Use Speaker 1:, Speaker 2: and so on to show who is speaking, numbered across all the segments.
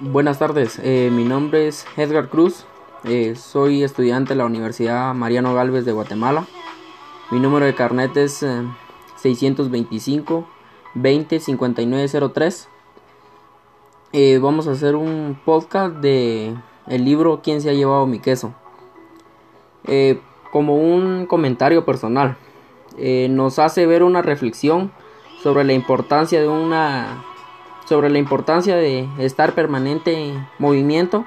Speaker 1: Buenas tardes, eh, mi nombre es Edgar Cruz, eh, soy estudiante de la Universidad Mariano Galvez de Guatemala. Mi número de carnet es 625 20 5903. vamos a hacer un podcast de el libro ¿Quién se ha llevado mi queso? Eh, como un comentario personal, nos hace ver una reflexión sobre la importancia de una sobre la importancia de estar permanente en movimiento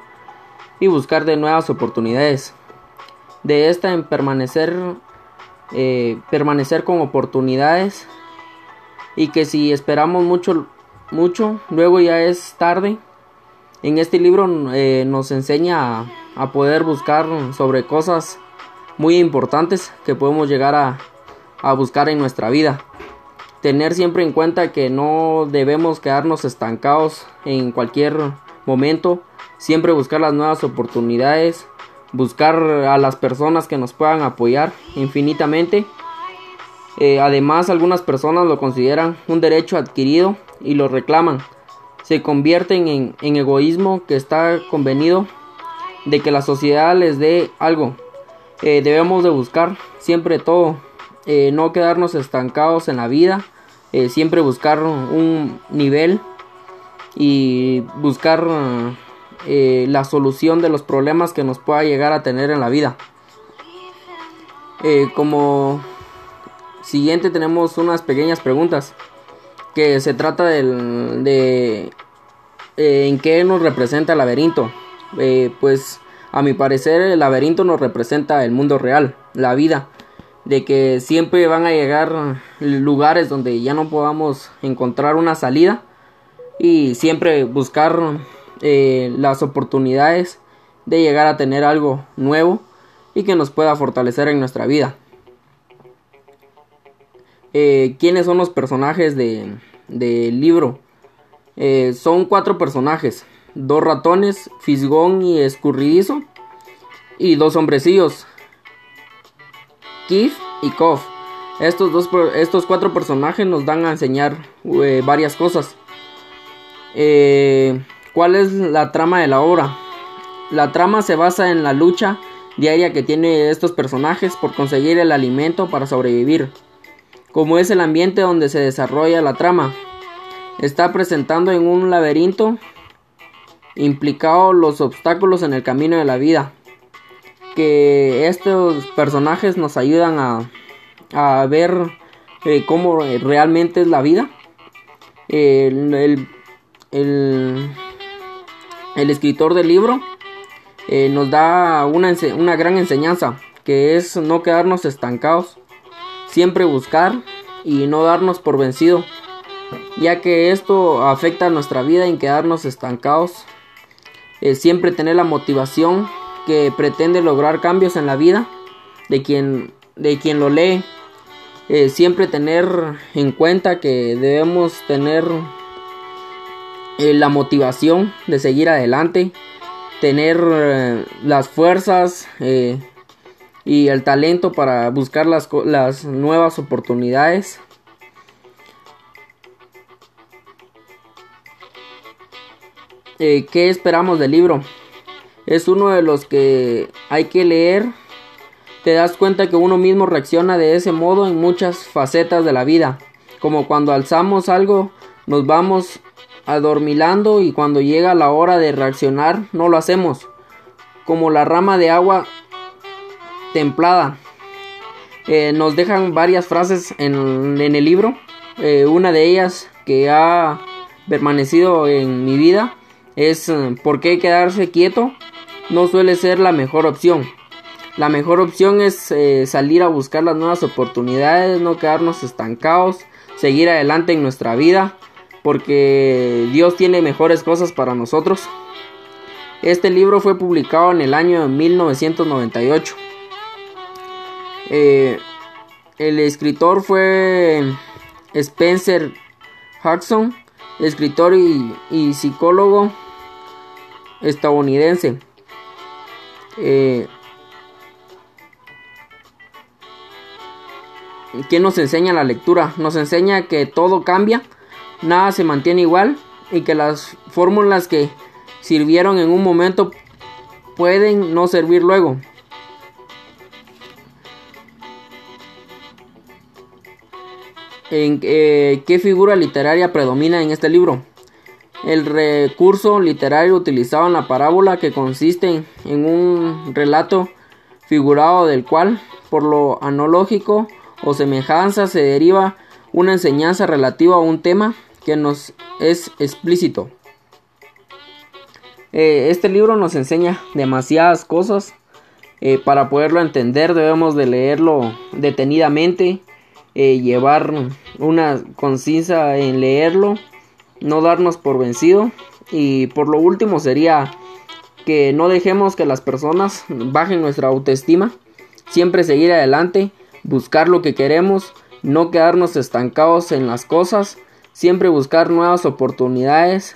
Speaker 1: y buscar de nuevas oportunidades. De esta en permanecer, eh, permanecer con oportunidades y que si esperamos mucho, mucho, luego ya es tarde. En este libro eh, nos enseña a, poder buscar sobre cosas muy importantes que podemos llegar a, a buscar en nuestra vida tener siempre en cuenta que no debemos quedarnos estancados en cualquier momento, siempre buscar las nuevas oportunidades, buscar a las personas que nos puedan apoyar infinitamente. Eh, además, algunas personas lo consideran un derecho adquirido y lo reclaman. Se convierten en, egoísmo que está convenido de que la sociedad les dé algo. Eh, debemos de buscar siempre todo, eh, no quedarnos estancados en la vida eh, siempre buscar un nivel y buscar eh, la solución de los problemas que nos pueda llegar a tener en la vida. Eh, como siguiente tenemos unas pequeñas preguntas que se trata de en qué nos representa el laberinto. pues a mi parecer el laberinto nos representa el mundo real, la vida de que siempre van a llegar lugares donde ya no podamos encontrar una salida y siempre buscar eh, las oportunidades de llegar a tener algo nuevo y que nos pueda fortalecer en nuestra vida. Eh, ¿Quiénes son los personajes del libro? Eh, son cuatro personajes, dos ratones, Fisgón y Escurridizo, y dos hombrecillos, Kif y Kof. Estos, dos, estos cuatro personajes nos dan a enseñar eh, varias cosas. Eh, ¿Cuál es la trama de la obra? La trama se basa en la lucha diaria que tienen estos personajes por conseguir el alimento para sobrevivir, como es el ambiente donde se desarrolla la trama. Está presentando en un laberinto implicado los obstáculos en el camino de la vida, que estos personajes nos ayudan a, a ver eh, cómo realmente es la vida. El, el, el, escritor del libro eh, nos da una, una gran enseñanza, que es no quedarnos estancados, siempre buscar y no darnos por vencido, ya que esto afecta a nuestra vida en quedarnos estancados, eh, siempre tener la motivación que pretende lograr cambios en la vida de quien, de quien lo lee. Eh, siempre tener en cuenta que debemos tener eh, la motivación de seguir adelante, tener eh, las fuerzas y el talento para buscar las, las nuevas oportunidades. ¿Qué esperamos del libro? Es uno de los que hay que leer. Te das cuenta que uno mismo reacciona de ese modo en muchas facetas de la vida. Como cuando alzamos algo, nos vamos adormilando y cuando llega la hora de reaccionar, no lo hacemos. Como la rama de agua templada. Eh, nos dejan varias frases en, el libro. Eh, una de ellas que ha permanecido en mi vida es ¿por qué quedarse quieto? No suele ser la mejor opción. La mejor opción es eh, salir a buscar las nuevas oportunidades, no quedarnos estancados, seguir adelante en nuestra vida, porque Dios tiene mejores cosas para nosotros. Este libro fue publicado en el año 1998. Eh, el escritor fue Spencer Jackson, escritor y psicólogo estadounidense. Eh, ¿Qué nos enseña la lectura? Nos enseña que todo cambia, nada se mantiene igual y que las fórmulas que sirvieron en un momento pueden no servir luego. ¿En eh, qué figura literaria predomina en este libro? El recurso literario utilizado en la parábola que consiste en un relato figurado del cual, por lo analógico o semejanza, se deriva una enseñanza relativa a un tema que nos es explícito. Eh, este libro nos enseña demasiadas cosas. Eh, para poderlo entender debemos de leerlo detenidamente, eh, llevar una concisa en leerlo, no darnos por vencido y por lo último sería que no dejemos que las personas bajen nuestra autoestima, siempre seguir adelante, buscar lo que queremos, no quedarnos estancados en las cosas, siempre buscar nuevas oportunidades,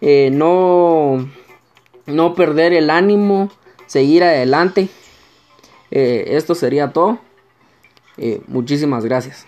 Speaker 1: no no perder el ánimo, seguir adelante. Eh, esto sería todo. Eh, muchísimas gracias.